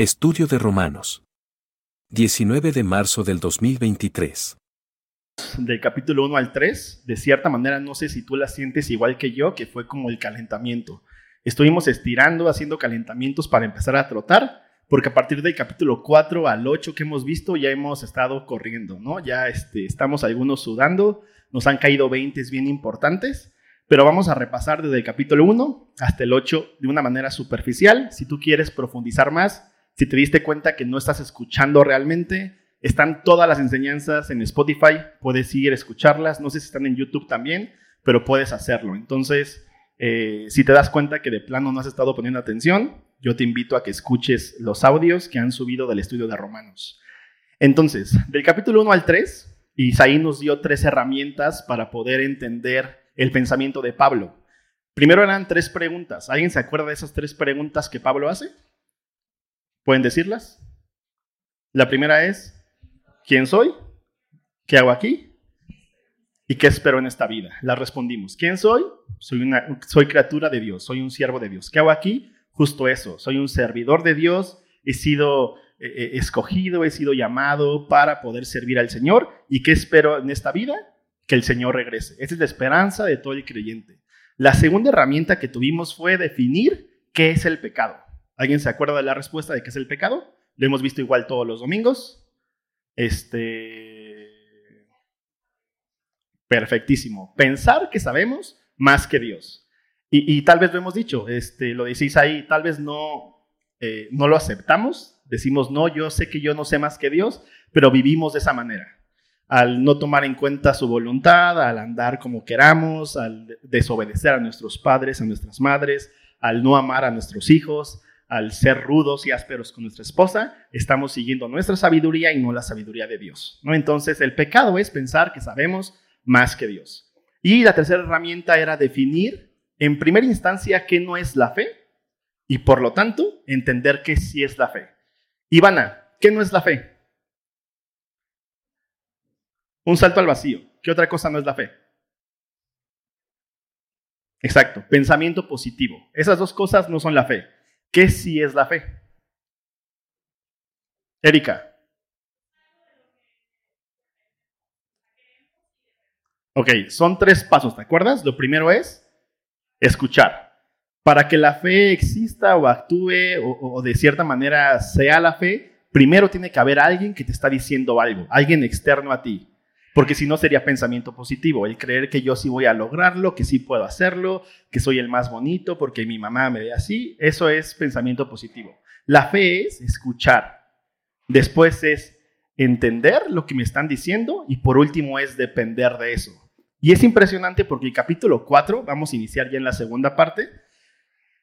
Estudio de Romanos. 19 de marzo del 2023. Del capítulo 1 al 3, de cierta manera no sé si tú la sientes igual que yo, que fue como el calentamiento. Estuvimos estirando, haciendo calentamientos para empezar a trotar, porque a partir del capítulo 4 al 8 que hemos visto ya hemos estado corriendo, ¿no? Ya este, estamos algunos sudando, nos han caído 20 bien importantes, pero vamos a repasar desde el capítulo 1 hasta el 8 de una manera superficial. Si tú quieres profundizar más, si te diste cuenta que no estás escuchando realmente, están todas las enseñanzas en Spotify, puedes ir a escucharlas, no sé si están en YouTube también, pero puedes hacerlo. Entonces, eh, si te das cuenta que de plano no has estado poniendo atención, yo te invito a que escuches los audios que han subido del estudio de Romanos. Entonces, del capítulo 1 al 3, Isaí nos dio tres herramientas para poder entender el pensamiento de Pablo. Primero eran tres preguntas. ¿Alguien se acuerda de esas tres preguntas que Pablo hace? ¿Pueden decirlas? La primera es, ¿quién soy? ¿Qué hago aquí? ¿Y qué espero en esta vida? La respondimos. ¿Quién soy? Soy, una, soy criatura de Dios, soy un siervo de Dios. ¿Qué hago aquí? Justo eso, soy un servidor de Dios, he sido eh, eh, escogido, he sido llamado para poder servir al Señor. ¿Y qué espero en esta vida? que el Señor regrese. Esa es la esperanza de todo el creyente. La segunda herramienta que tuvimos fue definir qué es el pecado. ¿Alguien se acuerda de la respuesta de qué es el pecado? Lo hemos visto igual todos los domingos. Este. Perfectísimo. Pensar que sabemos más que Dios. Y, tal vez lo hemos dicho, este, lo decís ahí, tal vez no, eh, no lo aceptamos. Decimos, no, yo sé que yo no sé más que Dios, pero vivimos de esa manera al no tomar en cuenta su voluntad, al andar como queramos, al desobedecer a nuestros padres, a nuestras madres, al no amar a nuestros hijos, al ser rudos y ásperos con nuestra esposa, estamos siguiendo nuestra sabiduría y no la sabiduría de Dios. ¿no? Entonces, el pecado es pensar que sabemos más que Dios. Y la tercera herramienta era definir, en primera instancia, qué no es la fe y, por lo tanto, entender qué sí es la fe. Ivana, ¿qué no es la fe? Un salto al vacío. ¿Qué otra cosa no es la fe? Exacto, pensamiento positivo. Esas dos cosas no son la fe. ¿Qué sí es la fe? Erika. Ok, son tres pasos, ¿te acuerdas? Lo primero es escuchar. Para que la fe exista o actúe o, o, de cierta manera sea la fe, primero tiene que haber alguien que te está diciendo algo, alguien externo a ti. Porque si no sería pensamiento positivo, el creer que yo sí voy a lograrlo, que sí puedo hacerlo, que soy el más bonito porque mi mamá me ve así, eso es pensamiento positivo. La fe es escuchar. Después es entender lo que me están diciendo y por último es depender de eso. Y es impresionante porque el capítulo 4, vamos a iniciar ya en la segunda parte,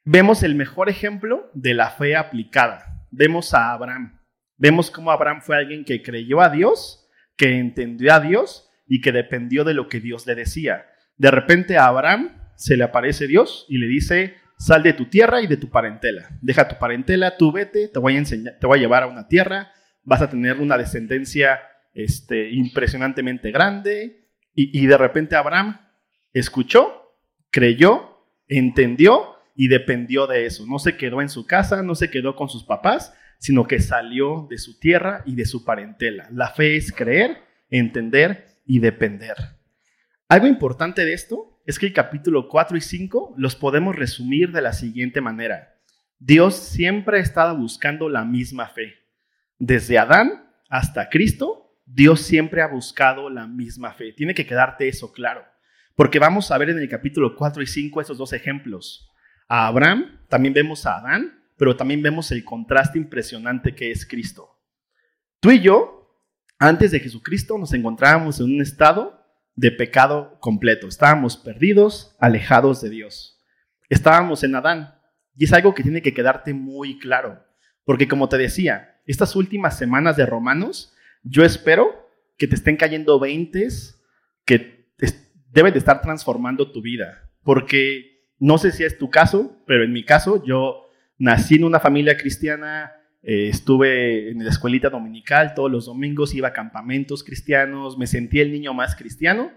vemos el mejor ejemplo de la fe aplicada. Vemos a Abraham. Vemos cómo Abraham fue alguien que creyó a Dios que entendió a Dios y que dependió de lo que Dios le decía. De repente a Abraham se le aparece Dios y le dice, sal de tu tierra y de tu parentela. Deja tu parentela, tú vete, te voy a, enseñar, te voy a llevar a una tierra, vas a tener una descendencia este, impresionantemente grande. Y, y de repente Abraham escuchó, creyó, entendió y dependió de eso. No se quedó en su casa, no se quedó con sus papás, sino que salió de su tierra y de su parentela. La fe es creer, entender y depender. Algo importante de esto es que el capítulo 4 y 5 los podemos resumir de la siguiente manera. Dios siempre ha estado buscando la misma fe. Desde Adán hasta Cristo, Dios siempre ha buscado la misma fe. Tiene que quedarte eso claro. Porque vamos a ver en el capítulo 4 y 5 esos dos ejemplos. A Abraham, también vemos a Adán pero también vemos el contraste impresionante que es Cristo. Tú y yo, antes de Jesucristo, nos encontrábamos en un estado de pecado completo. Estábamos perdidos, alejados de Dios. Estábamos en Adán. Y es algo que tiene que quedarte muy claro. Porque como te decía, estas últimas semanas de Romanos, yo espero que te estén cayendo veintes que deben de estar transformando tu vida. Porque no sé si es tu caso, pero en mi caso yo Nací en una familia cristiana, eh, estuve en la escuelita dominical todos los domingos, iba a campamentos cristianos, me sentí el niño más cristiano,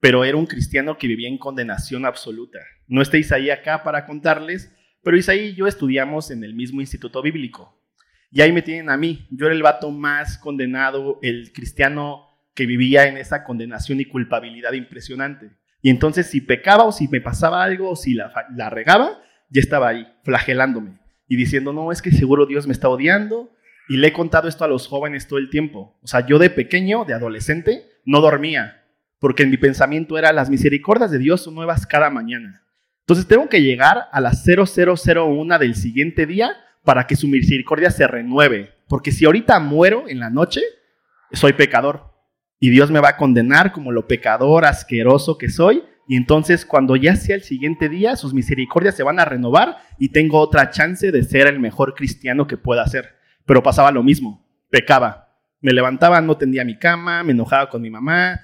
pero era un cristiano que vivía en condenación absoluta. No está Isaí acá para contarles, pero Isaí y yo estudiamos en el mismo instituto bíblico. Y ahí me tienen a mí. Yo era el vato más condenado, el cristiano que vivía en esa condenación y culpabilidad impresionante. Y entonces si pecaba o si me pasaba algo o si la, la regaba, ya estaba ahí, flagelándome y diciendo, no, es que seguro Dios me está odiando. Y le he contado esto a los jóvenes todo el tiempo. O sea, yo de pequeño, de adolescente, no dormía, porque en mi pensamiento era, las misericordias de Dios son nuevas cada mañana. Entonces tengo que llegar a las 0001 del siguiente día para que su misericordia se renueve. Porque si ahorita muero en la noche, soy pecador. Y Dios me va a condenar como lo pecador asqueroso que soy y entonces cuando ya sea el siguiente día, sus misericordias se van a renovar y tengo otra chance de ser el mejor cristiano que pueda ser. Pero pasaba lo mismo, pecaba. Me levantaba, no tendía mi cama, me enojaba con mi mamá,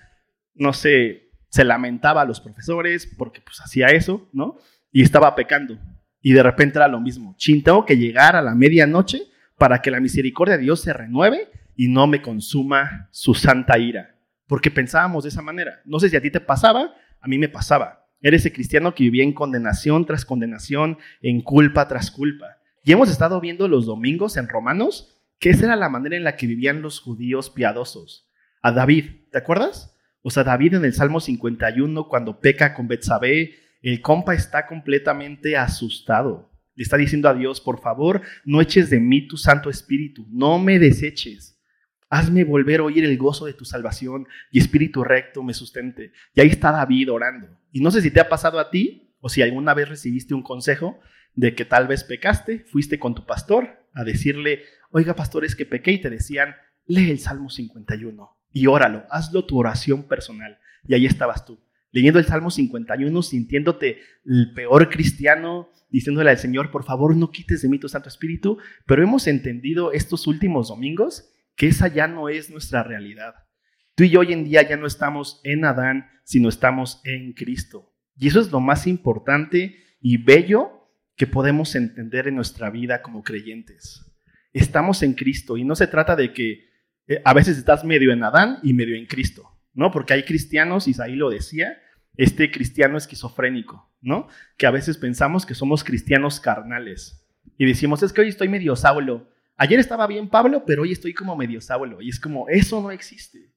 no sé, se lamentaba a los profesores porque pues hacía eso, ¿no? Y estaba pecando. Y de repente era lo mismo. Chin, tengo que llegar a la medianoche para que la misericordia de Dios se renueve y no me consuma su santa ira. Porque pensábamos de esa manera. No sé si a ti te pasaba, a mí me pasaba. Era ese cristiano que vivía en condenación tras condenación, en culpa tras culpa. Y hemos estado viendo los domingos en Romanos que esa era la manera en la que vivían los judíos piadosos. A David, ¿te acuerdas? O sea, David en el Salmo 51, cuando peca con Betsabé, el compa está completamente asustado. Le está diciendo a Dios, por favor, no eches de mí tu Santo Espíritu, no me deseches. Hazme volver a oír el gozo de tu salvación y espíritu recto me sustente. Y ahí está David orando. Y no sé si te ha pasado a ti o si alguna vez recibiste un consejo de que tal vez pecaste, fuiste con tu pastor a decirle, oiga pastor, es que pequé y te decían, lee el Salmo 51 y óralo, hazlo tu oración personal. Y ahí estabas tú, leyendo el Salmo 51, sintiéndote el peor cristiano, diciéndole al Señor, por favor no quites de mí tu Santo Espíritu, pero hemos entendido estos últimos domingos que esa ya no es nuestra realidad. Tú y yo hoy en día ya no estamos en Adán, sino estamos en Cristo. Y eso es lo más importante y bello que podemos entender en nuestra vida como creyentes. Estamos en Cristo y no se trata de que eh, a veces estás medio en Adán y medio en Cristo, ¿no? Porque hay cristianos, Isaí lo decía, este cristiano esquizofrénico, ¿no? Que a veces pensamos que somos cristianos carnales y decimos, es que hoy estoy medio Saulo, Ayer estaba bien Pablo, pero hoy estoy como medio Saulo. Y es como, eso no existe.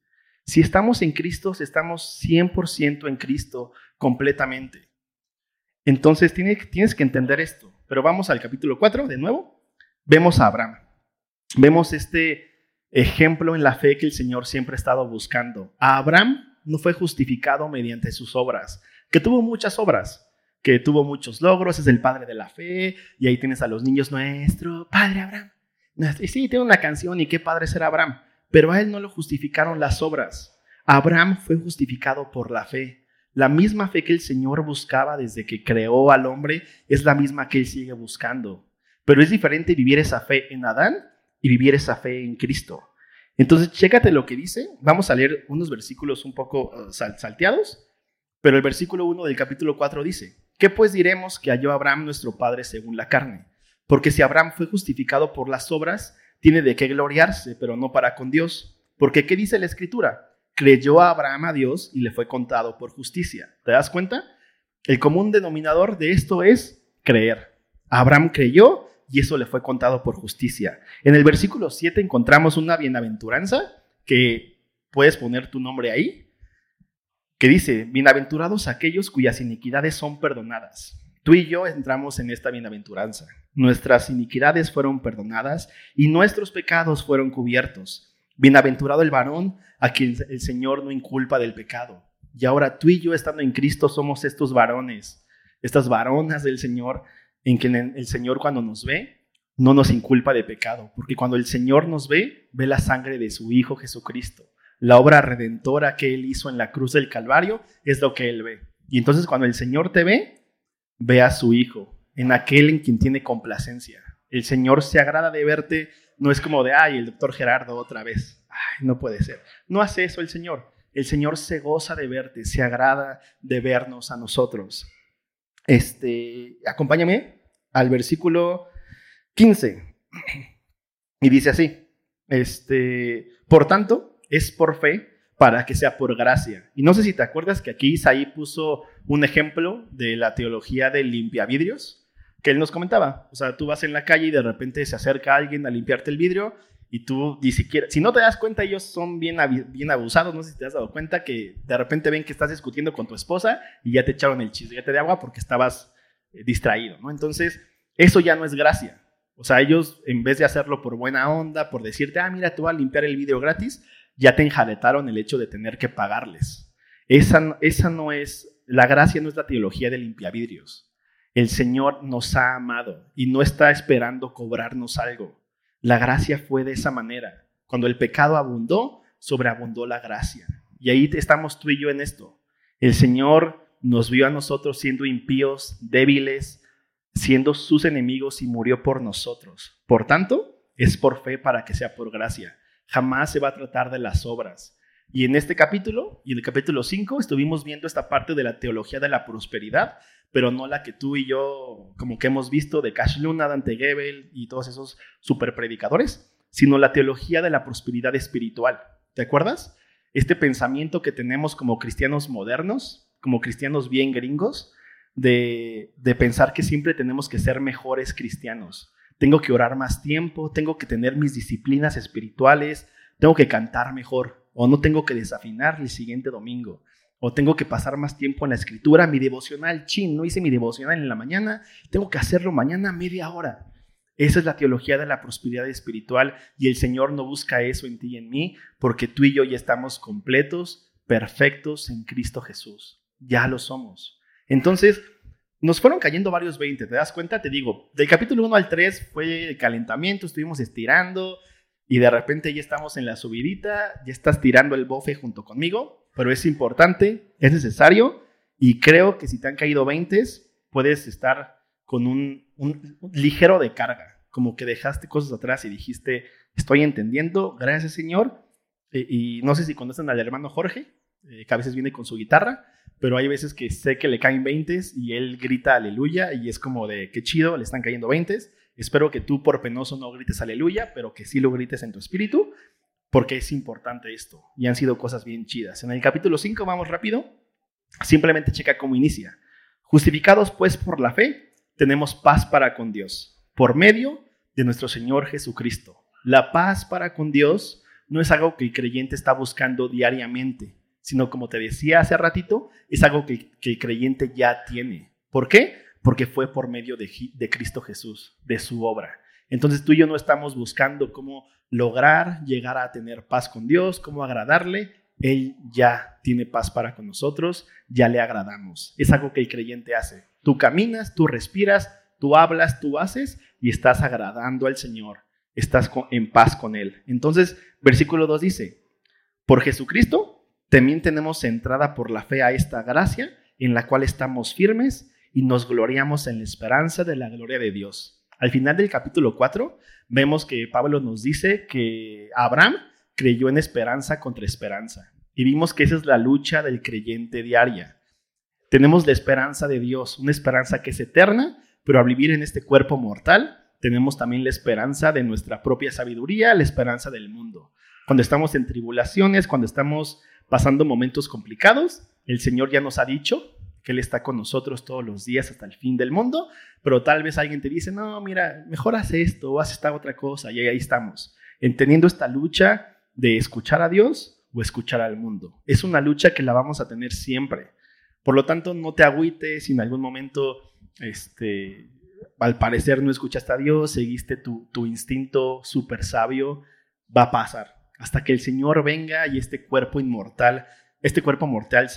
Si estamos en Cristo, estamos 100% en Cristo completamente. Entonces tienes que entender esto. Pero vamos al capítulo 4 de nuevo. Vemos a Abraham. Vemos este ejemplo en la fe que el Señor siempre ha estado buscando. A Abraham no fue justificado mediante sus obras, que tuvo muchas obras, que tuvo muchos logros, es el padre de la fe, y ahí tienes a los niños nuestro, Padre Abraham. Y sí, tiene una canción y qué padre ser Abraham, pero a él no lo justificaron las obras. Abraham fue justificado por la fe. La misma fe que el Señor buscaba desde que creó al hombre es la misma que él sigue buscando. Pero es diferente vivir esa fe en Adán y vivir esa fe en Cristo. Entonces, chécate lo que dice. Vamos a leer unos versículos un poco uh, salteados, pero el versículo 1 del capítulo 4 dice, ¿qué pues diremos que halló Abraham nuestro padre según la carne? Porque si Abraham fue justificado por las obras, tiene de qué gloriarse, pero no para con Dios. Porque ¿qué dice la escritura? Creyó Abraham a Dios y le fue contado por justicia. ¿Te das cuenta? El común denominador de esto es creer. Abraham creyó y eso le fue contado por justicia. En el versículo 7 encontramos una bienaventuranza que puedes poner tu nombre ahí, que dice, bienaventurados aquellos cuyas iniquidades son perdonadas. Tú y yo entramos en esta bienaventuranza. Nuestras iniquidades fueron perdonadas y nuestros pecados fueron cubiertos. Bienaventurado el varón a quien el Señor no inculpa del pecado. Y ahora tú y yo estando en Cristo somos estos varones, estas varonas del Señor, en quien el Señor cuando nos ve no nos inculpa de pecado, porque cuando el Señor nos ve, ve la sangre de su Hijo Jesucristo. La obra redentora que Él hizo en la cruz del Calvario es lo que Él ve. Y entonces cuando el Señor te ve, ve a su Hijo, en aquel en quien tiene complacencia. El Señor se agrada de verte, no es como de, ay, el doctor Gerardo otra vez. Ay, no puede ser. No hace eso el Señor. El Señor se goza de verte, se agrada de vernos a nosotros. Este, acompáñame al versículo 15. Y dice así, este, por tanto, es por fe para que sea por gracia. Y no sé si te acuerdas que aquí Isaí puso un ejemplo de la teología del limpiavidrios, que él nos comentaba. O sea, tú vas en la calle y de repente se acerca alguien a limpiarte el vidrio y tú ni siquiera, si no te das cuenta, ellos son bien, bien abusados, no sé si te has dado cuenta que de repente ven que estás discutiendo con tu esposa y ya te echaron el chisguete de agua porque estabas eh, distraído, ¿no? Entonces, eso ya no es gracia. O sea, ellos en vez de hacerlo por buena onda, por decirte, ah, mira, tú vas a limpiar el vidrio gratis, ya te enjaletaron el hecho de tener que pagarles. Esa, esa no es, la gracia no es la teología de limpiavidrios. El Señor nos ha amado y no está esperando cobrarnos algo. La gracia fue de esa manera. Cuando el pecado abundó, sobreabundó la gracia. Y ahí estamos tú y yo en esto. El Señor nos vio a nosotros siendo impíos, débiles, siendo sus enemigos y murió por nosotros. Por tanto, es por fe para que sea por gracia. Jamás se va a tratar de las obras. Y en este capítulo, y en el capítulo 5, estuvimos viendo esta parte de la teología de la prosperidad, pero no la que tú y yo como que hemos visto de Cash Luna, Dante Gebel y todos esos super predicadores, sino la teología de la prosperidad espiritual. ¿Te acuerdas? Este pensamiento que tenemos como cristianos modernos, como cristianos bien gringos, de, de pensar que siempre tenemos que ser mejores cristianos. Tengo que orar más tiempo, tengo que tener mis disciplinas espirituales, tengo que cantar mejor o no tengo que desafinar el siguiente domingo o tengo que pasar más tiempo en la escritura, mi devocional, chin, no hice mi devocional en la mañana, tengo que hacerlo mañana media hora. Esa es la teología de la prosperidad espiritual y el Señor no busca eso en ti y en mí porque tú y yo ya estamos completos, perfectos en Cristo Jesús. Ya lo somos. Entonces, nos fueron cayendo varios 20, ¿te das cuenta? Te digo, del capítulo 1 al 3 fue el calentamiento, estuvimos estirando y de repente ya estamos en la subidita, ya estás tirando el bofe junto conmigo pero es importante, es necesario y creo que si te han caído 20, puedes estar con un, ligero de carga, como que dejaste cosas atrás y dijiste, estoy entendiendo, gracias Señor. y no sé si conocen al hermano Jorge, eh, que a veces viene con su guitarra, pero hay veces que sé que le caen 20 y él grita aleluya y es como de qué chido, le están cayendo 20. Espero que tú por penoso no grites aleluya, pero que sí lo grites en tu espíritu porque es importante esto y han sido cosas bien chidas. En el capítulo 5 vamos rápido, simplemente checa cómo inicia. Justificados pues por la fe, tenemos paz para con Dios, por medio de nuestro Señor Jesucristo. La paz para con Dios no es algo que el creyente está buscando diariamente, sino como te decía hace ratito, es algo que, el creyente ya tiene. ¿Por qué? Porque fue por medio de, de Cristo Jesús, de su obra. Entonces tú y yo no estamos buscando cómo lograr llegar a tener paz con Dios, cómo agradarle. Él ya tiene paz para con nosotros, ya le agradamos. Es algo que el creyente hace. Tú caminas, tú respiras, tú hablas, tú haces y estás agradando al Señor. Estás en paz con Él. Entonces, versículo 2 dice, por Jesucristo también tenemos entrada por la fe a esta gracia en la cual estamos firmes y nos gloriamos en la esperanza de la gloria de Dios. Al final del capítulo 4 vemos que Pablo nos dice que Abraham creyó en esperanza contra esperanza. Y vimos que esa es la lucha del creyente diaria. Tenemos la esperanza de Dios, una esperanza que es eterna, pero al vivir en este cuerpo mortal, tenemos también la esperanza de nuestra propia sabiduría, la esperanza del mundo. Cuando estamos en tribulaciones, cuando estamos pasando momentos complicados, el Señor ya nos ha dicho que Él está con nosotros todos los días hasta el fin del mundo, pero tal vez alguien te dice, no, mira, mejor haz esto o haz esta otra cosa, y ahí estamos, entendiendo esta lucha de escuchar a Dios o escuchar al mundo. Es una lucha que la vamos a tener siempre. Por lo tanto, no te agüites si en algún momento, este, al parecer no escuchaste a Dios, seguiste tu, tu instinto súper sabio, va a pasar. Hasta que el Señor venga y este cuerpo inmortal, este cuerpo mortal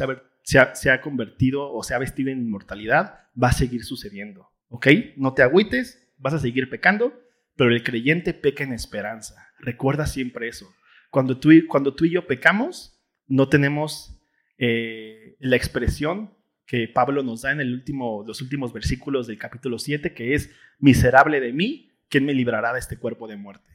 se ha, convertido o se ha vestido en inmortalidad, va a seguir sucediendo. ¿Ok? No te agüites, vas a seguir pecando, pero el creyente peca en esperanza. Recuerda siempre eso. Cuando tú, cuando tú y yo pecamos, no tenemos eh, la expresión que Pablo nos da en los últimos versículos del capítulo 7, que es, miserable de mí, ¿quién me librará de este cuerpo de muerte?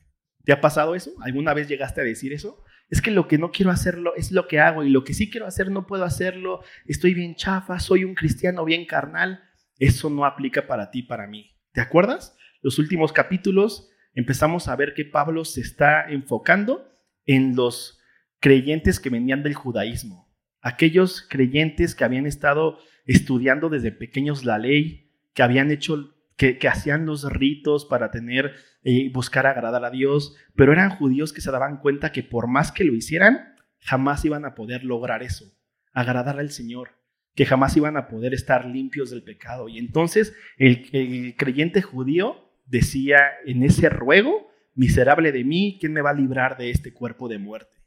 ¿Te ha pasado eso? ¿Alguna vez llegaste a decir eso? es que lo que no quiero hacerlo es lo que hago y lo que sí quiero hacer no puedo hacerlo, estoy bien chafa, soy un cristiano bien carnal. Eso no aplica para ti, para mí. ¿Te acuerdas? Los últimos capítulos empezamos a ver que Pablo se está enfocando en los creyentes que venían del judaísmo, aquellos creyentes que habían estado estudiando desde pequeños la ley, que habían hecho que, hacían los ritos para tener, eh, buscar agradar a Dios, pero eran judíos que se daban cuenta que por más que lo hicieran, jamás iban a poder lograr eso, agradar al Señor, que jamás iban a poder estar limpios del pecado. Y entonces el, creyente judío decía en ese ruego, miserable de mí, ¿quién me va a librar de este cuerpo de muerte?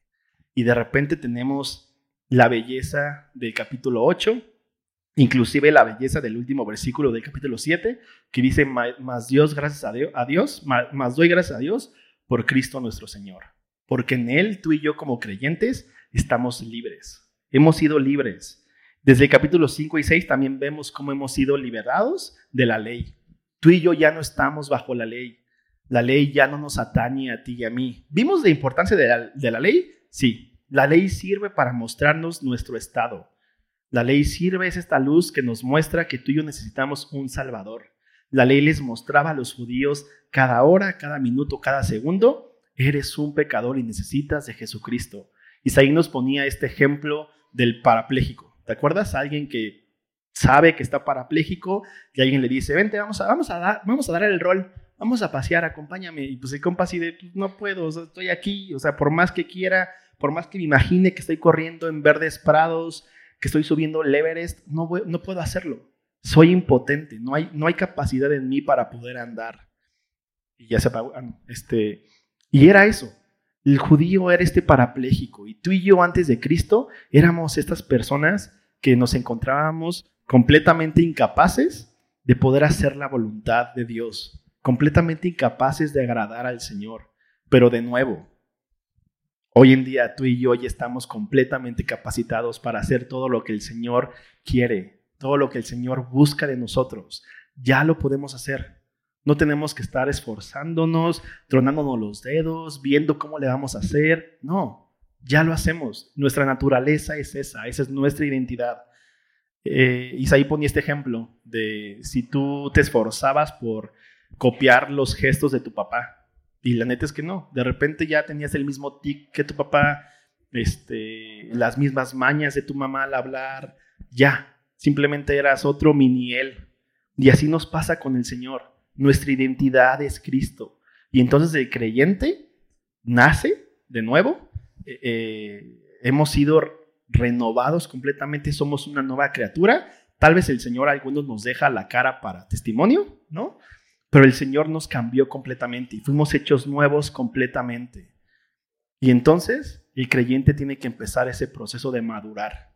Y de repente tenemos la belleza del capítulo 8, inclusive la belleza del último versículo del capítulo 7, que dice, más Dios, gracias a Dios, más doy gracias a Dios por Cristo nuestro Señor, porque en Él tú y yo como creyentes estamos libres, hemos sido libres. Desde el capítulo 5 y 6 también vemos cómo hemos sido liberados de la ley. Tú y yo ya no estamos bajo la ley. La ley ya no nos atañe a ti y a mí. ¿Vimos la importancia de la, de la ley? Sí. La ley sirve para mostrarnos nuestro estado la ley sirve, es esta luz que nos muestra que tú y yo necesitamos un Salvador. La ley les mostraba a los judíos cada hora, cada minuto, cada segundo, eres un pecador y necesitas de Jesucristo. Isaí nos ponía este ejemplo del parapléjico. ¿Te acuerdas? Alguien que sabe que está parapléjico y alguien le dice, vente, vamos a, vamos a, dar, vamos a dar el rol, vamos a pasear, acompáñame. Y pues el compa así pues, no puedo, estoy aquí, o sea, por más que quiera, por más que me imagine que estoy corriendo en verdes prados, que estoy subiendo el Everest, no, puedo hacerlo. Soy impotente, no hay, no hay capacidad en mí para poder andar. Y ya se apagó. Ah, este, y era eso. El judío era este parapléjico y tú y yo antes de Cristo éramos estas personas que nos encontrábamos completamente incapaces de poder hacer la voluntad de Dios, completamente incapaces de agradar al Señor. Pero de nuevo, Hoy en día tú y yo ya estamos completamente capacitados para hacer todo lo que el Señor quiere, todo lo que el Señor busca de nosotros. Ya lo podemos hacer. No tenemos que estar esforzándonos, tronándonos los dedos, viendo cómo le vamos a hacer. No, ya lo hacemos. Nuestra naturaleza es esa, esa es nuestra identidad. Eh, Isaí ponía este ejemplo de si tú te esforzabas por copiar los gestos de tu papá, y la neta es que no. De repente ya tenías el mismo tic que tu papá, este, las mismas mañas de tu mamá al hablar. Ya, simplemente eras otro mini él. Y así nos pasa con el Señor. Nuestra identidad es Cristo. Y entonces el creyente nace de nuevo. Eh, eh, hemos sido renovados completamente, somos una nueva criatura. Tal vez el Señor a algunos nos deja la cara para testimonio, ¿no? Pero el Señor nos cambió completamente y fuimos hechos nuevos completamente. Y entonces el creyente tiene que empezar ese proceso de madurar.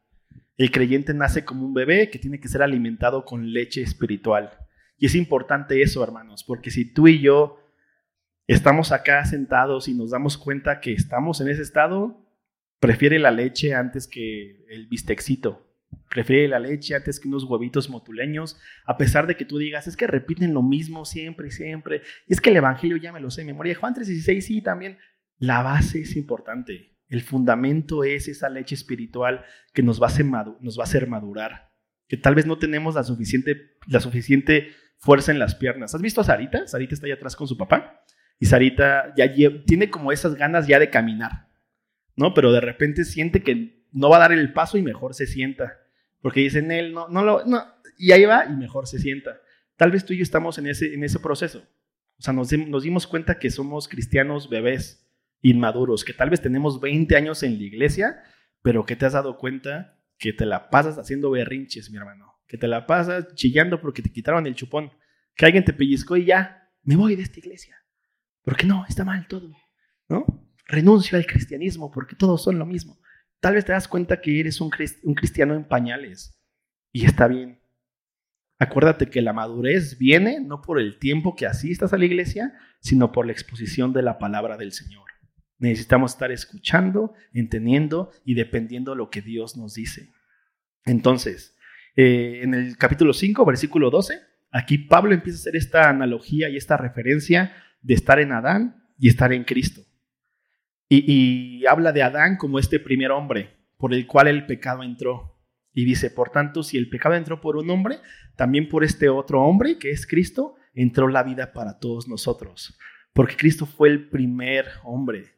El creyente nace como un bebé que tiene que ser alimentado con leche espiritual. Y es importante eso, hermanos, porque si tú y yo estamos acá sentados y nos damos cuenta que estamos en ese estado, prefiere la leche antes que el bistecito. Prefiere la leche antes que unos huevitos motuleños, a pesar de que tú digas, es que repiten lo mismo siempre y siempre, es que el Evangelio ya me lo sé de memoria. Juan 3:16 sí, también. La base es importante. El fundamento es esa leche espiritual que nos va a hacer, nos va a hacer madurar. Que tal vez no tenemos la suficiente, la suficiente fuerza en las piernas. ¿Has visto a Sarita? Sarita está allá atrás con su papá. Y Sarita ya tiene como esas ganas ya de caminar, ¿no? Pero de repente siente que no va a dar el paso y mejor se sienta. Porque dicen él, no, no lo, no, y ahí va y mejor se sienta. Tal vez tú y yo estamos en ese, en ese proceso. O sea, nos, nos dimos cuenta que somos cristianos bebés, inmaduros, que tal vez tenemos 20 años en la iglesia, pero que te has dado cuenta que te la pasas haciendo berrinches, mi hermano. Que te la pasas chillando porque te quitaron el chupón. Que alguien te pellizcó y ya, me voy de esta iglesia. Porque no, está mal todo. ¿No? Renuncio al cristianismo porque todos son lo mismo. Tal vez te das cuenta que eres un, cristiano en pañales y está bien. Acuérdate que la madurez viene no por el tiempo que asistas a la iglesia, sino por la exposición de la palabra del Señor. Necesitamos estar escuchando, entendiendo y dependiendo de lo que Dios nos dice. Entonces, eh, en el capítulo 5, versículo 12, aquí Pablo empieza a hacer esta analogía y esta referencia de estar en Adán y estar en Cristo. Y, habla de Adán como este primer hombre por el cual el pecado entró. Y dice, por tanto, si el pecado entró por un hombre, también por este otro hombre, que es Cristo, entró la vida para todos nosotros. Porque Cristo fue el primer hombre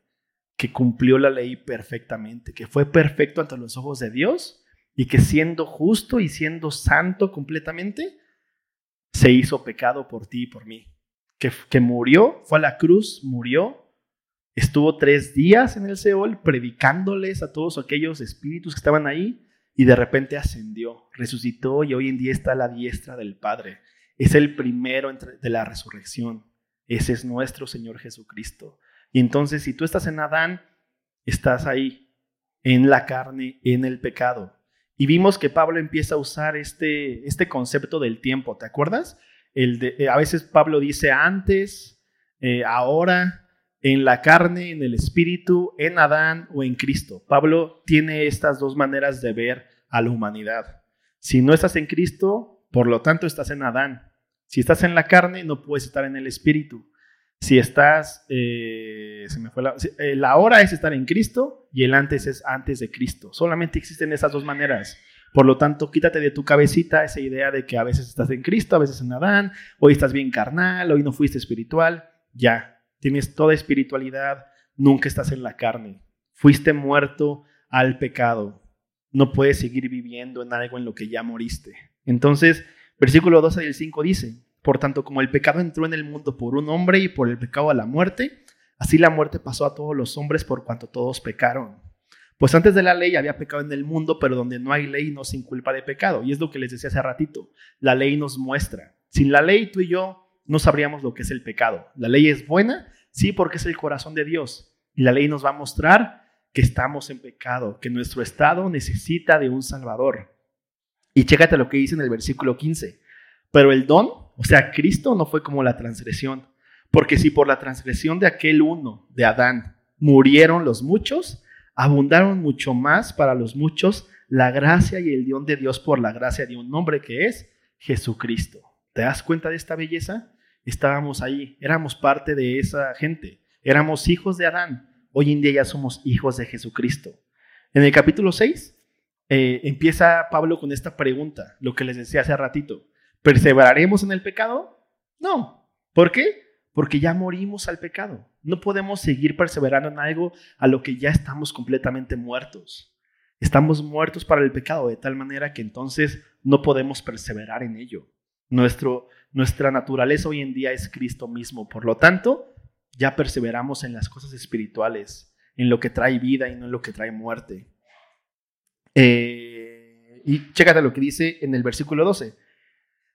que cumplió la ley perfectamente, que fue perfecto ante los ojos de Dios y que siendo justo y siendo santo completamente, se hizo pecado por ti y por mí. Que, que murió, fue a la cruz, murió, estuvo tres días en el Seol predicándoles a todos aquellos espíritus que estaban ahí y de repente ascendió, resucitó y hoy en día está a la diestra del Padre. Es el primero de la resurrección. Ese es nuestro Señor Jesucristo. Y entonces, si tú estás en Adán, estás ahí, en la carne, en el pecado. Y vimos que Pablo empieza a usar este, este concepto del tiempo, ¿te acuerdas? El de, eh, a veces Pablo dice antes, eh, ahora, en la carne, en el espíritu, en Adán o en Cristo. Pablo tiene estas dos maneras de ver a la humanidad. Si no estás en Cristo, por lo tanto estás en Adán. Si estás en la carne, no puedes estar en el espíritu. Si estás, eh, se me fue la, eh, la hora es estar en Cristo y el antes es antes de Cristo. Solamente existen esas dos maneras. Por lo tanto, quítate de tu cabecita esa idea de que a veces estás en Cristo, a veces en Adán, hoy estás bien carnal, hoy no fuiste espiritual. Ya, tienes toda espiritualidad, nunca estás en la carne. Fuiste muerto al pecado. No puedes seguir viviendo en algo en lo que ya moriste. Entonces, versículo 12 del 5 dice, por tanto, como el pecado entró en el mundo por un hombre y por el pecado a la muerte, así la muerte pasó a todos los hombres por cuanto todos pecaron. Pues antes de la ley había pecado en el mundo, pero donde no hay ley no se inculpa de pecado. Y es lo que les decía hace ratito. La ley nos muestra. Sin la ley tú y yo no sabríamos lo que es el pecado. La ley es buena, sí, porque es el corazón de Dios. Y la ley nos va a mostrar que estamos en pecado, que nuestro estado necesita de un Salvador. Y chécate lo que dice en el versículo 15. Pero el don, o sea, Cristo no fue como la transgresión. Porque si por la transgresión de aquel uno, de Adán, murieron los muchos, abundaron mucho más para los muchos la gracia y el don de Dios por la gracia de un hombre que es Jesucristo. ¿Te das cuenta de esta belleza? Estábamos ahí, éramos parte de esa gente, éramos hijos de Adán, hoy en día ya somos hijos de Jesucristo. En el capítulo 6 eh, empieza Pablo con esta pregunta, lo que les decía hace ratito. ¿Perseveraremos en el pecado? No. ¿Por qué? Porque ya morimos al pecado. No podemos seguir perseverando en algo a lo que ya estamos completamente muertos. Estamos muertos para el pecado de tal manera que entonces no podemos perseverar en ello. Nuestro, nuestra naturaleza hoy en día es Cristo mismo. Por lo tanto, ya perseveramos en las cosas espirituales, en lo que trae vida y no en lo que trae muerte. Eh, y chécate lo que dice en el versículo 12.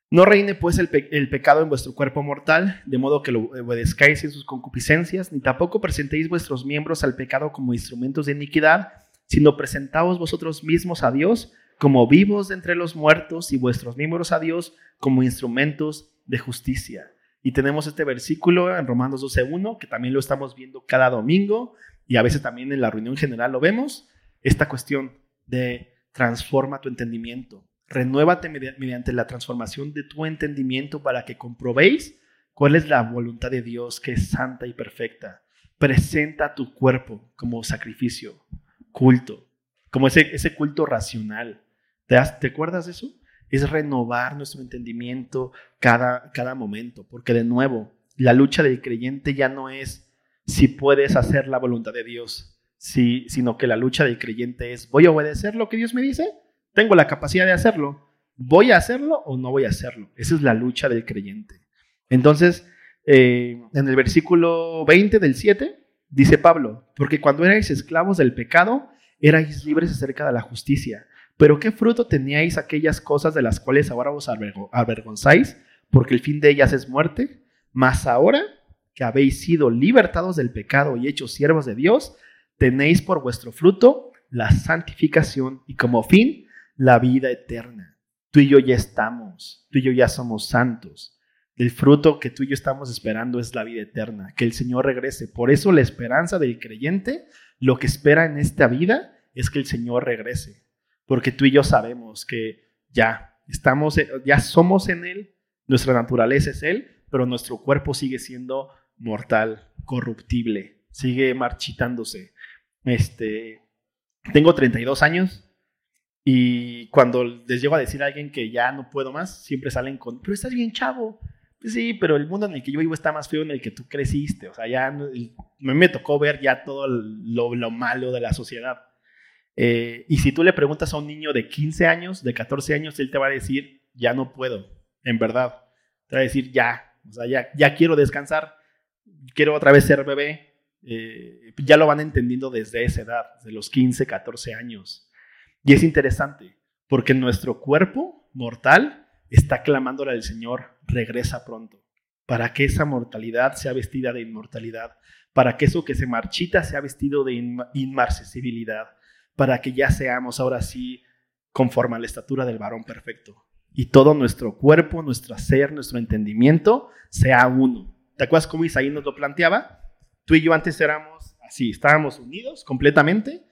No reine pues el, pecado en vuestro cuerpo mortal, de modo que lo obedezcáis en sus concupiscencias, ni tampoco presentéis vuestros miembros al pecado como instrumentos de iniquidad, sino presentaos vosotros mismos a Dios como vivos entre los muertos y vuestros miembros a Dios como instrumentos de justicia. Y tenemos este versículo en Romanos 12.1, que también lo estamos viendo cada domingo y a veces también en la reunión general lo vemos, esta cuestión de transforma tu entendimiento. Renuévate mediante la transformación de tu entendimiento para que comprobéis cuál es la voluntad de Dios que es santa y perfecta. Presenta tu cuerpo como sacrificio, culto, como ese, ese culto racional. ¿Te, ¿Te acuerdas de eso? Es renovar nuestro entendimiento cada, cada momento, porque de nuevo, la lucha del creyente ya no es si puedes hacer la voluntad de Dios, si, sino que la lucha del creyente es, ¿voy a obedecer lo que Dios me dice? Tengo la capacidad de hacerlo. ¿Voy a hacerlo o no voy a hacerlo? Esa es la lucha del creyente. Entonces, eh, en el versículo 20 del 7, dice Pablo, porque cuando erais esclavos del pecado, erais libres acerca de la justicia. Pero ¿qué fruto teníais aquellas cosas de las cuales ahora os avergonzáis? Porque el fin de ellas es muerte. Mas ahora que habéis sido libertados del pecado y hechos siervos de Dios, tenéis por vuestro fruto la santificación y como fin la vida eterna. Tú y yo ya estamos, tú y yo ya somos santos. El fruto que tú y yo estamos esperando es la vida eterna, que el Señor regrese. Por eso la esperanza del creyente, lo que espera en esta vida es que el Señor regrese, porque tú y yo sabemos que ya estamos, ya somos en Él, nuestra naturaleza es Él, pero nuestro cuerpo sigue siendo mortal, corruptible, sigue marchitándose. Este, tengo 32 años, y cuando les llego a decir a alguien que ya no puedo más, siempre salen con, pero estás bien chavo. Pues sí, pero el mundo en el que yo vivo está más feo en el que tú creciste. O sea, ya me, me tocó ver ya todo lo, lo malo de la sociedad. Eh, y si tú le preguntas a un niño de 15 años, de 14 años, él te va a decir, ya no puedo, en verdad. Te va a decir, ya, o sea, ya, ya quiero descansar, quiero otra vez ser bebé. Eh, ya lo van entendiendo desde esa edad, de los 15, 14 años. Y es interesante, porque nuestro cuerpo mortal está clamándole al Señor, regresa pronto, para que esa mortalidad sea vestida de inmortalidad, para que eso que se marchita sea vestido de inmarcesibilidad, para que ya seamos ahora sí conforme a la estatura del varón perfecto. Y todo nuestro cuerpo, nuestro ser, nuestro entendimiento sea uno. ¿Te acuerdas cómo Isaí nos lo planteaba? Tú y yo antes éramos así, estábamos unidos completamente,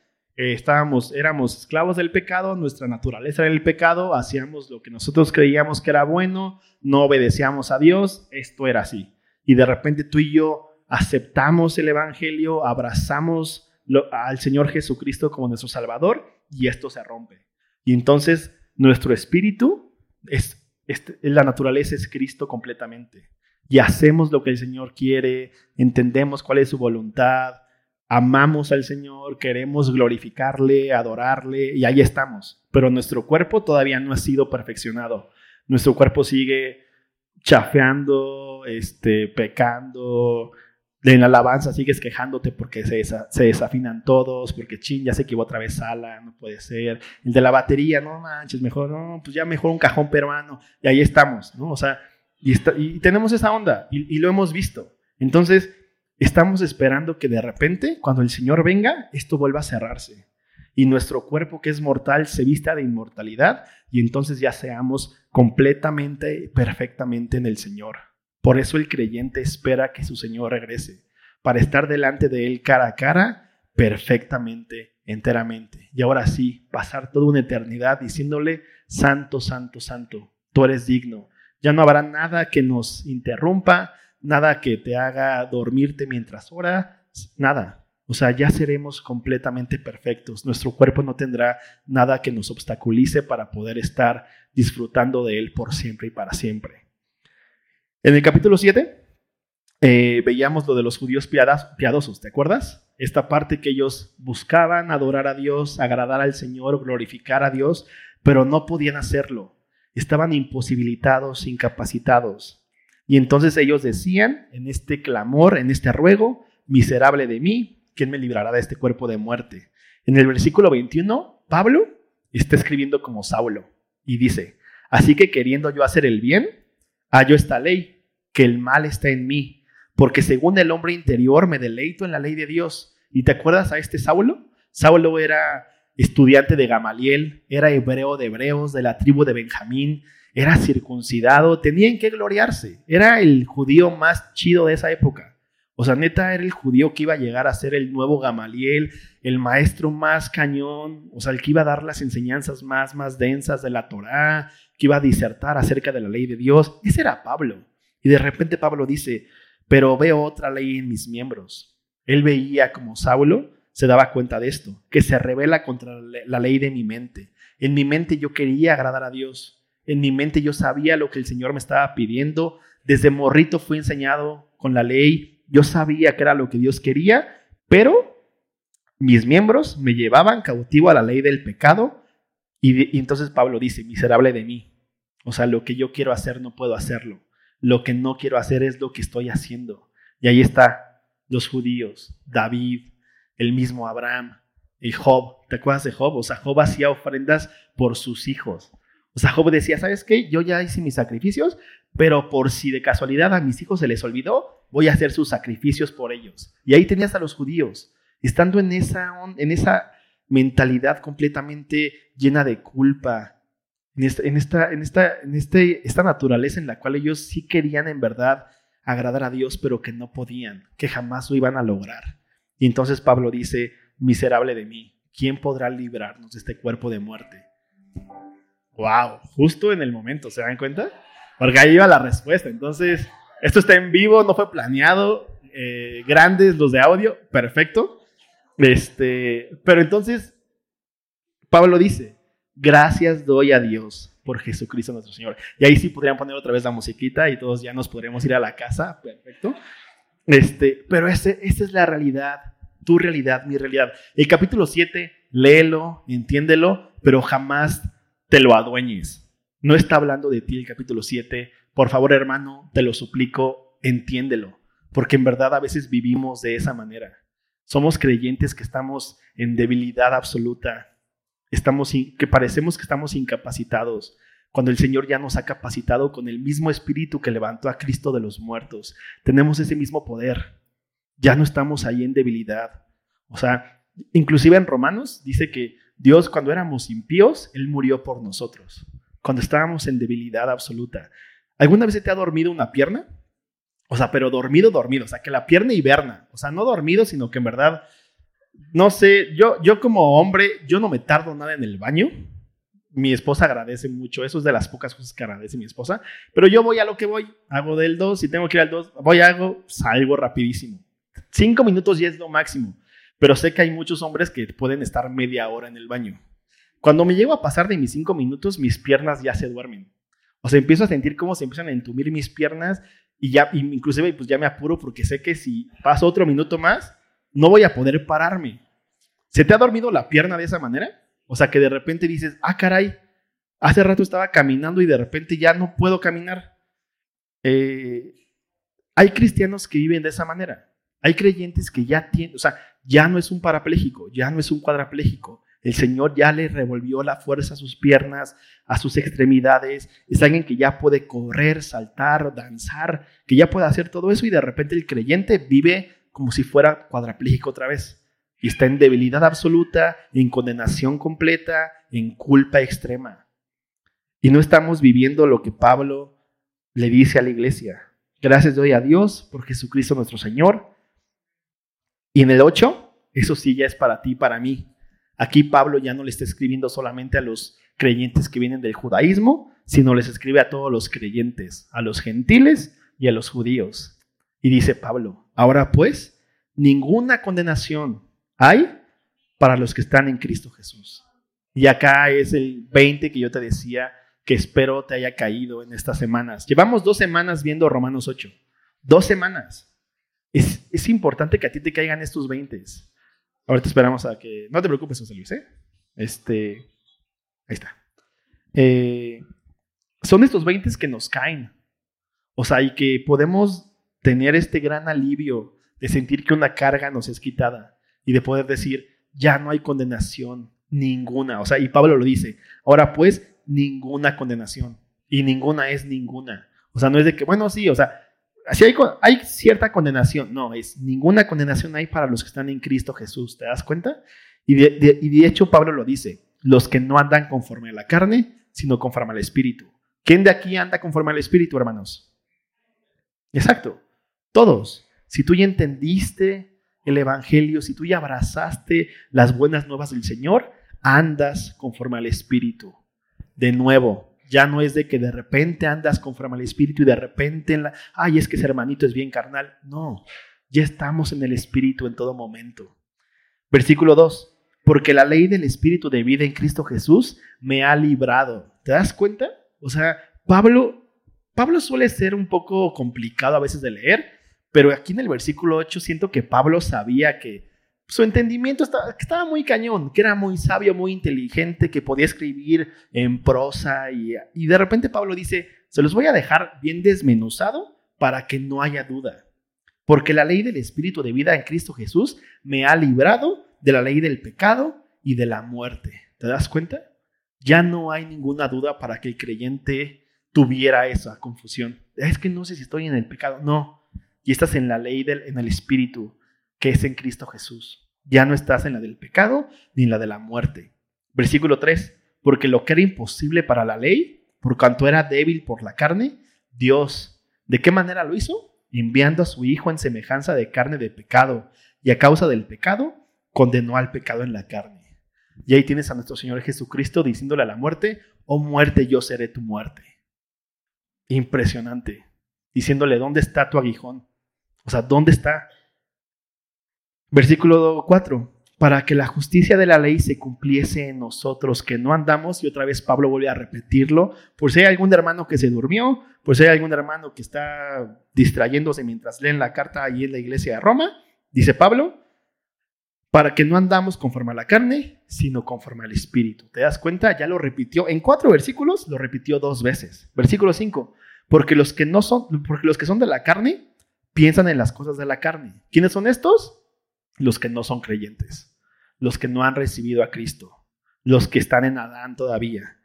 eh, estábamos, éramos esclavos del pecado, nuestra naturaleza era el pecado, hacíamos lo que nosotros creíamos que era bueno, no obedecíamos a Dios, esto era así. Y de repente tú y yo aceptamos el Evangelio, abrazamos al Señor Jesucristo como nuestro Salvador y esto se rompe. Y entonces nuestro espíritu es, la naturaleza es Cristo completamente. Y hacemos lo que el Señor quiere, entendemos cuál es su voluntad, amamos al Señor, queremos glorificarle, adorarle, y ahí estamos. Pero nuestro cuerpo todavía no ha sido perfeccionado. Nuestro cuerpo sigue chafeando, este, pecando, en la alabanza sigues quejándote porque se, se, desafinan todos, porque ching, ya se equivocó otra vez Sala, no puede ser. El de la batería, no manches, mejor, no, pues ya mejor un cajón peruano. Y ahí estamos, ¿no? O sea, y, tenemos esa onda y, lo hemos visto. Entonces, estamos esperando que de repente, cuando el Señor venga, esto vuelva a cerrarse. Y nuestro cuerpo que es mortal se vista de inmortalidad y entonces ya seamos completamente, perfectamente en el Señor. Por eso el creyente espera que su Señor regrese, para estar delante de Él cara a cara, perfectamente, enteramente. Y ahora sí, pasar toda una eternidad diciéndole, Santo, Santo, Santo, tú eres digno. Ya no habrá nada que nos interrumpa, nada que te haga dormirte mientras ora, nada. O sea, ya seremos completamente perfectos. Nuestro cuerpo no tendrá nada que nos obstaculice para poder estar disfrutando de Él por siempre y para siempre. En el capítulo 7 eh, veíamos lo de los judíos piadosos, ¿te acuerdas? Esta parte que ellos buscaban adorar a Dios, agradar al Señor, glorificar a Dios, pero no podían hacerlo. Estaban imposibilitados, incapacitados. Y entonces ellos decían en este clamor, en este ruego, miserable de mí, ¿quién me librará de este cuerpo de muerte? En el versículo 21, Pablo está escribiendo como Saulo y dice, así que queriendo yo hacer el bien, hallo esta ley, que el mal está en mí, porque según el hombre interior me deleito en la ley de Dios. ¿Y te acuerdas a este Saulo? Saulo era estudiante de Gamaliel, era hebreo de hebreos, de la tribu de Benjamín, era circuncidado, tenían que gloriarse, era el judío más chido de esa época. O sea, neta era el judío que iba a llegar a ser el nuevo Gamaliel, el maestro más cañón, o sea, el que iba a dar las enseñanzas más, más densas de la Torá, que iba a disertar acerca de la ley de Dios. Ese era Pablo. Y de repente Pablo dice, pero veo otra ley en mis miembros. Él veía como Saulo se daba cuenta de esto, que se revela contra la ley de mi mente. En mi mente yo quería agradar a Dios. En mi mente yo sabía lo que el Señor me estaba pidiendo. Desde morrito fui enseñado con la ley. Yo sabía que era lo que Dios quería, pero mis miembros me llevaban cautivo a la ley del pecado. Y, entonces Pablo dice, miserable de mí, o sea, lo que yo quiero hacer no puedo hacerlo. Lo que no quiero hacer es lo que estoy haciendo. Y ahí está los judíos, David, el mismo Abraham y Job. ¿Te acuerdas de Job? O sea, Job hacía ofrendas por sus hijos. O sea, Job decía, ¿sabes qué? Yo ya hice mis sacrificios, pero por si de casualidad a mis hijos se les olvidó, voy a hacer sus sacrificios por ellos. Y ahí tenías a los judíos, estando en esa, en esa mentalidad completamente llena de culpa, en esta, en esta, en esta, en este, esta naturaleza en la cual ellos sí querían en verdad agradar a Dios, pero que no podían, que jamás lo iban a lograr. Y entonces Pablo dice, miserable de mí, ¿quién podrá librarnos de este cuerpo de muerte? Wow, justo en el momento, ¿se dan cuenta? Porque ahí iba la respuesta. Entonces, esto está en vivo, no fue planeado, eh, grandes los de audio, perfecto. Este, pero entonces, Pablo dice, Gracias doy a Dios por Jesucristo nuestro Señor. Y ahí sí podrían poner otra vez la musiquita y todos ya nos podríamos ir a la casa. Perfecto. Este, pero ese, esa es la realidad, tu realidad, mi realidad. El capítulo 7, léelo, entiéndelo, pero jamás te lo adueñes. No está hablando de ti el capítulo 7 por favor hermano, te lo suplico, entiéndelo, porque en verdad a veces vivimos de esa manera. Somos creyentes que estamos en debilidad absoluta, estamos que parecemos que estamos incapacitados, cuando el Señor ya nos ha capacitado con el mismo espíritu que levantó a Cristo de los muertos. Tenemos ese mismo poder. Ya no estamos ahí en debilidad. O sea, inclusive en Romanos dice que Dios cuando éramos impíos, Él murió por nosotros. Cuando estábamos en debilidad absoluta. ¿Alguna vez te ha dormido una pierna? O sea, pero dormido, dormido. O sea, que la pierna hiberna. O sea, no dormido, sino que en verdad, no sé, yo, yo como hombre, yo no me tardo nada en el baño mi esposa agradece mucho, eso es de las pocas cosas que agradece mi esposa, pero yo voy a lo que voy, hago del 2, si tengo que ir al 2, voy, hago, salgo rapidísimo. Cinco minutos ya es lo máximo, pero sé que hay muchos hombres que pueden estar media hora en el baño. Cuando me llego a pasar de mis cinco minutos, mis piernas ya se duermen. O sea, empiezo a sentir cómo se empiezan a entumir mis piernas y ya, inclusive, pues ya me apuro porque sé que si paso otro minuto más, no voy a poder pararme. ¿Se te ha dormido la pierna de esa manera? O sea, que de repente dices, ah, caray, hace rato estaba caminando y de repente ya no puedo caminar. Eh, hay cristianos que viven de esa manera. Hay creyentes que ya tienen, o sea, ya no es un parapléjico, ya no es un cuadrapléjico. El Señor ya le revolvió la fuerza a sus piernas, a sus extremidades. Es alguien que ya puede correr, saltar, danzar, que ya puede hacer todo eso y de repente el creyente vive como si fuera cuadrapléjico otra vez y está en debilidad absoluta, en condenación completa, en culpa extrema. Y no estamos viviendo lo que Pablo le dice a la iglesia. Gracias doy a Dios por Jesucristo nuestro Señor. Y en el 8, eso sí ya es para ti para mí. Aquí Pablo ya no le está escribiendo solamente a los creyentes que vienen del judaísmo, sino les escribe a todos los creyentes, a los gentiles y a los judíos. Y dice Pablo, ahora pues, ninguna condenación hay para los que están en Cristo Jesús. Y acá es el 20 que yo te decía que espero te haya caído en estas semanas. Llevamos dos semanas viendo Romanos 8. Dos semanas. Es, importante que a ti te caigan estos 20. Ahorita esperamos a que... No te preocupes, José Luis. ¿eh? Este, ahí está. Eh, son estos 20 que nos caen. O sea, y que podemos tener este gran alivio de sentir que una carga nos es quitada y de poder decir, ya no hay condenación ninguna. O sea, y Pablo lo dice, ahora pues, ninguna condenación. Y ninguna es ninguna. O sea, no es de que, bueno, sí, o sea, hay, hay cierta condenación. No, es ninguna condenación hay para los que están en Cristo Jesús. ¿Te das cuenta? Y de, y de hecho Pablo lo dice, los que no andan conforme a la carne, sino conforme al Espíritu. ¿Quién de aquí anda conforme al Espíritu, hermanos? Exacto, todos. Si tú ya entendiste el Evangelio, si tú ya abrazaste las buenas nuevas del Señor, andas conforme al Espíritu. De nuevo, ya no es de que de repente andas conforme al Espíritu y de repente, en la, ay, es que ese hermanito es bien carnal. No, ya estamos en el Espíritu en todo momento. Versículo 2, porque la ley del Espíritu de vida en Cristo Jesús me ha librado. ¿Te das cuenta? O sea, Pablo, Pablo suele ser un poco complicado a veces de leer, pero aquí en el versículo 8 siento que Pablo sabía que su entendimiento estaba, muy cañón, que era muy sabio, muy inteligente, que podía escribir en prosa y, y de repente Pablo dice, se los voy a dejar bien desmenuzado para que no haya duda. Porque la ley del Espíritu de vida en Cristo Jesús me ha librado de la ley del pecado y de la muerte. ¿Te das cuenta? Ya no hay ninguna duda para que el creyente tuviera esa confusión. Es que no sé si estoy en el pecado. No, y estás en la ley del, en el Espíritu, que es en Cristo Jesús. Ya no estás en la del pecado ni en la de la muerte. Versículo 3, porque lo que era imposible para la ley, por cuanto era débil por la carne, Dios, ¿de qué manera lo hizo? Enviando a su Hijo en semejanza de carne de pecado, y a causa del pecado, condenó al pecado en la carne. Y ahí tienes a nuestro Señor Jesucristo diciéndole a la muerte, oh muerte, yo seré tu muerte. Impresionante. Diciéndole, ¿dónde está tu aguijón? O sea, ¿dónde está? Versículo 4. Para que la justicia de la ley se cumpliese en nosotros, que no andamos, y otra vez Pablo vuelve a repetirlo, por si hay algún hermano que se durmió, por si hay algún hermano que está distrayéndose mientras leen la carta ahí en la iglesia de Roma, dice Pablo, para que no andamos conforme a la carne, sino conforme al Espíritu. ¿Te das cuenta? Ya lo repitió en cuatro versículos, lo repitió dos veces. Versículo 5 Porque los que no son, porque los que son de la carne piensan en las cosas de la carne. ¿Quiénes son estos? Los que no son creyentes, los que no han recibido a Cristo, los que están en Adán todavía.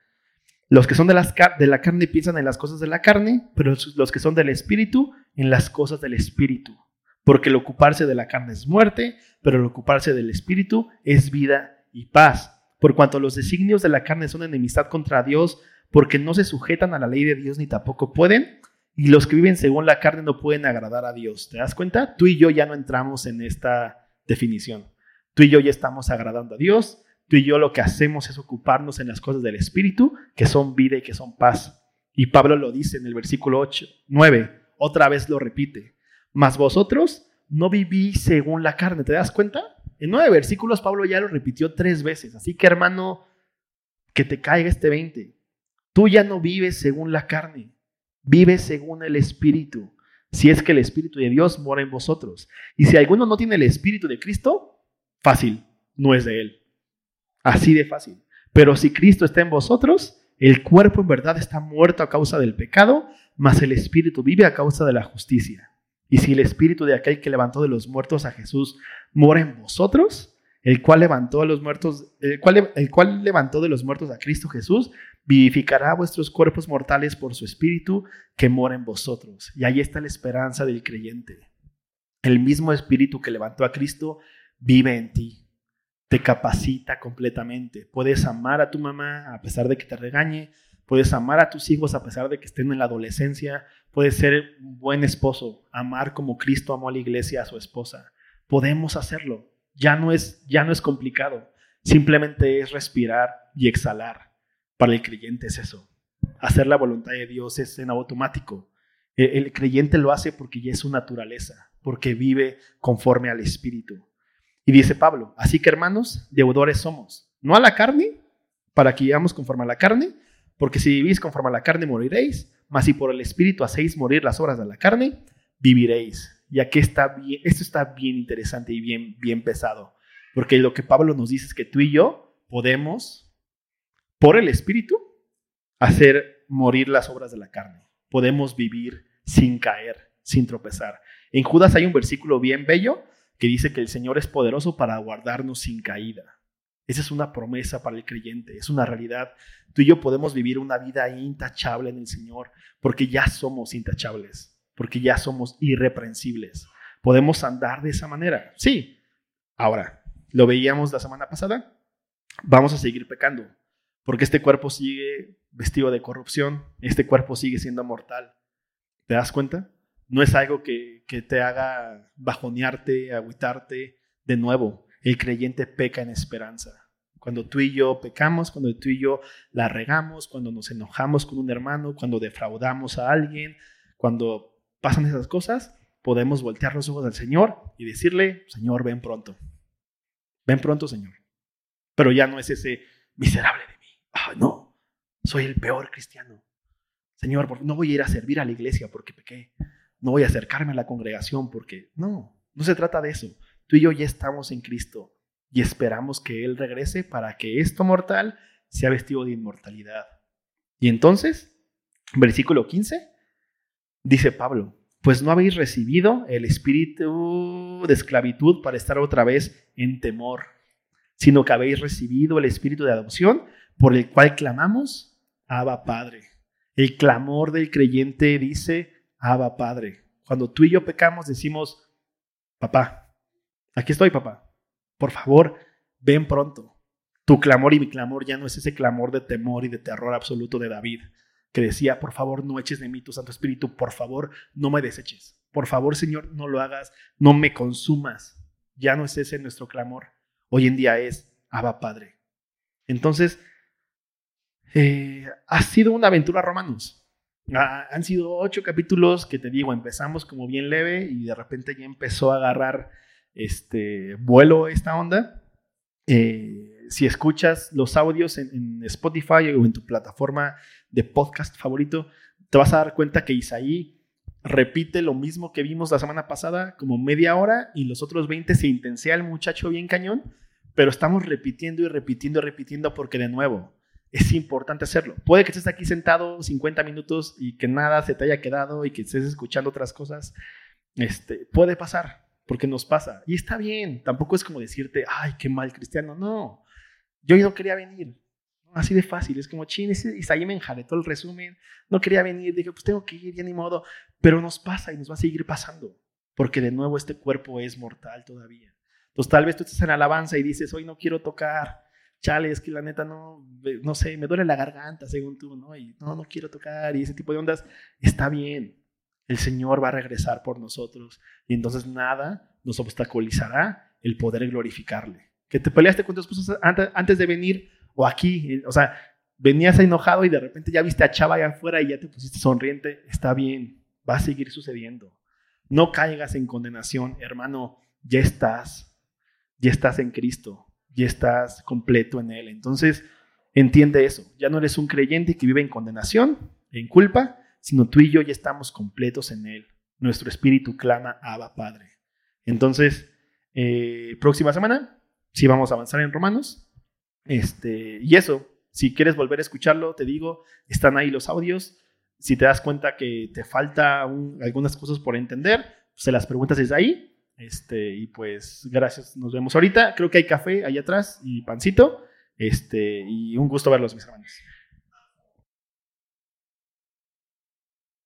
Los que son de, la carne piensan en las cosas de la carne, pero los que son del espíritu en las cosas del espíritu. Porque el ocuparse de la carne es muerte, pero el ocuparse del espíritu es vida y paz. Por cuanto los designios de la carne son enemistad contra Dios, porque no se sujetan a la ley de Dios ni tampoco pueden, y los que viven según la carne no pueden agradar a Dios. ¿Te das cuenta? Tú y yo ya no entramos en esta definición. Tú y yo ya estamos agradando a Dios. Tú y yo lo que hacemos es ocuparnos en las cosas del Espíritu, que son vida y que son paz. Y Pablo lo dice en el versículo 8, 9, otra vez lo repite. Mas vosotros no vivís según la carne. ¿Te das cuenta? En nueve versículos Pablo ya lo repitió tres veces. Así que hermano, que te caiga este 20. Tú ya no vives según la carne, vives según el Espíritu. Si es que el Espíritu de Dios mora en vosotros. Y si alguno no tiene el Espíritu de Cristo, fácil, no es de él. Así de fácil. Pero si Cristo está en vosotros, el cuerpo en verdad está muerto a causa del pecado, mas el Espíritu vive a causa de la justicia. Y si el Espíritu de aquel que levantó de los muertos a Jesús mora en vosotros, el cual levantó a los muertos, el cual, el cual levantó de los muertos a Cristo Jesús, vivificará vuestros cuerpos mortales por su espíritu que mora en vosotros. Y ahí está la esperanza del creyente. El mismo espíritu que levantó a Cristo vive en ti. Te capacita completamente. Puedes amar a tu mamá a pesar de que te regañe. Puedes amar a tus hijos a pesar de que estén en la adolescencia. Puedes ser un buen esposo, amar como Cristo amó a la iglesia a su esposa. Podemos hacerlo ya no es, ya no es complicado. Simplemente es respirar y exhalar. Para el creyente es eso. Hacer la voluntad de Dios es en automático. El, creyente lo hace porque ya es su naturaleza, porque vive conforme al Espíritu. Y dice Pablo, así que hermanos, deudores somos, no a la carne, para que vivamos conforme a la carne, porque si vivís conforme a la carne moriréis, mas si por el Espíritu hacéis morir las obras de la carne, viviréis. Y aquí está bien, esto está bien interesante y bien, bien pesado, porque lo que Pablo nos dice es que tú y yo podemos, por el Espíritu, hacer morir las obras de la carne. Podemos vivir sin caer, sin tropezar. En Judas hay un versículo bien bello que dice que el Señor es poderoso para guardarnos sin caída. Esa es una promesa para el creyente, es una realidad. Tú y yo podemos vivir una vida intachable en el Señor porque ya somos intachables porque ya somos irreprensibles. ¿Podemos andar de esa manera? Sí. Ahora, lo veíamos la semana pasada, vamos a seguir pecando, porque este cuerpo sigue vestido de corrupción, este cuerpo sigue siendo mortal. ¿Te das cuenta? No es algo que, que te haga bajonearte, agüitarte de nuevo. El creyente peca en esperanza. Cuando tú y yo pecamos, cuando tú y yo la regamos, cuando nos enojamos con un hermano, cuando defraudamos a alguien, cuando pasan esas cosas, podemos voltear los ojos al Señor y decirle, Señor, ven pronto. Ven pronto, Señor. Pero ya no es ese miserable. No, soy el peor cristiano. Señor, no voy a ir a servir a la iglesia porque pequé. No voy a acercarme a la congregación porque no, no se trata de eso. Tú y yo ya estamos en Cristo y esperamos que Él regrese para que esto mortal sea vestido de inmortalidad. Y entonces, versículo 15, Dice Pablo, pues no habéis recibido el espíritu de esclavitud para estar otra vez en temor, sino que habéis recibido el espíritu de adopción por el cual clamamos, Abba Padre. El clamor del creyente dice, Abba Padre. Cuando tú y yo pecamos decimos, papá, aquí estoy papá, por favor, ven pronto. Tu clamor y mi clamor ya no es ese clamor de temor y de terror absoluto de David que decía, por favor, no eches de mí tu Santo Espíritu, por favor, no me deseches. Por favor, Señor, no lo hagas, no me consumas. Ya no es ese nuestro clamor. Hoy en día es, Abba Padre. Entonces, eh, ha sido una aventura, Romanos. han sido ocho capítulos que te digo, empezamos como bien leve y de repente ya empezó a agarrar este vuelo esta onda. Eh, si escuchas los audios en, Spotify o en tu plataforma de podcast favorito, te vas a dar cuenta que Isaí repite lo mismo que vimos la semana pasada, como media hora, y los otros 20 se intensea el muchacho bien cañón, pero estamos repitiendo y repitiendo y repitiendo porque de nuevo, es importante hacerlo. Puede que estés aquí sentado 50 minutos y que nada se te haya quedado y que estés escuchando otras cosas. Este, puede pasar, porque nos pasa. Y está bien, tampoco es como decirte, ay, qué mal cristiano. No, yo no quería venir. Así de fácil, es como, chin, Isaí me enjaretó el resumen, no quería venir, dije, pues tengo que ir, ya ni modo. Pero nos pasa y nos va a seguir pasando, porque de nuevo este cuerpo es mortal todavía. Entonces tal vez tú estás en alabanza y dices, hoy no quiero tocar, es que la neta no, no sé, me duele la garganta según tú, ¿no? Y no, no quiero tocar y ese tipo de ondas, está bien. El Señor va a regresar por nosotros y entonces nada nos obstaculizará el poder glorificarle. Que te peleaste con tu esposa antes de venir o aquí, o sea, venías enojado y de repente ya viste a Chava allá afuera y ya te pusiste sonriente, está bien, va a seguir sucediendo. No caigas en condenación, hermano, ya estás, ya estás en Cristo, ya estás completo en Él. Entonces, entiende eso, ya no eres un creyente que vive en condenación, en culpa, sino tú y yo ya estamos completos en Él. Nuestro espíritu clama, Abba Padre. Entonces, eh, próxima semana, sí vamos a avanzar en Romanos. Este, y eso, si quieres volver a escucharlo, te digo, están ahí los audios. Si te das cuenta que te falta algunas cosas por entender, se las preguntas desde ahí. Este, y pues gracias, nos vemos ahorita. Creo que hay café ahí atrás y pancito. Este, y un gusto verlos, mis hermanos.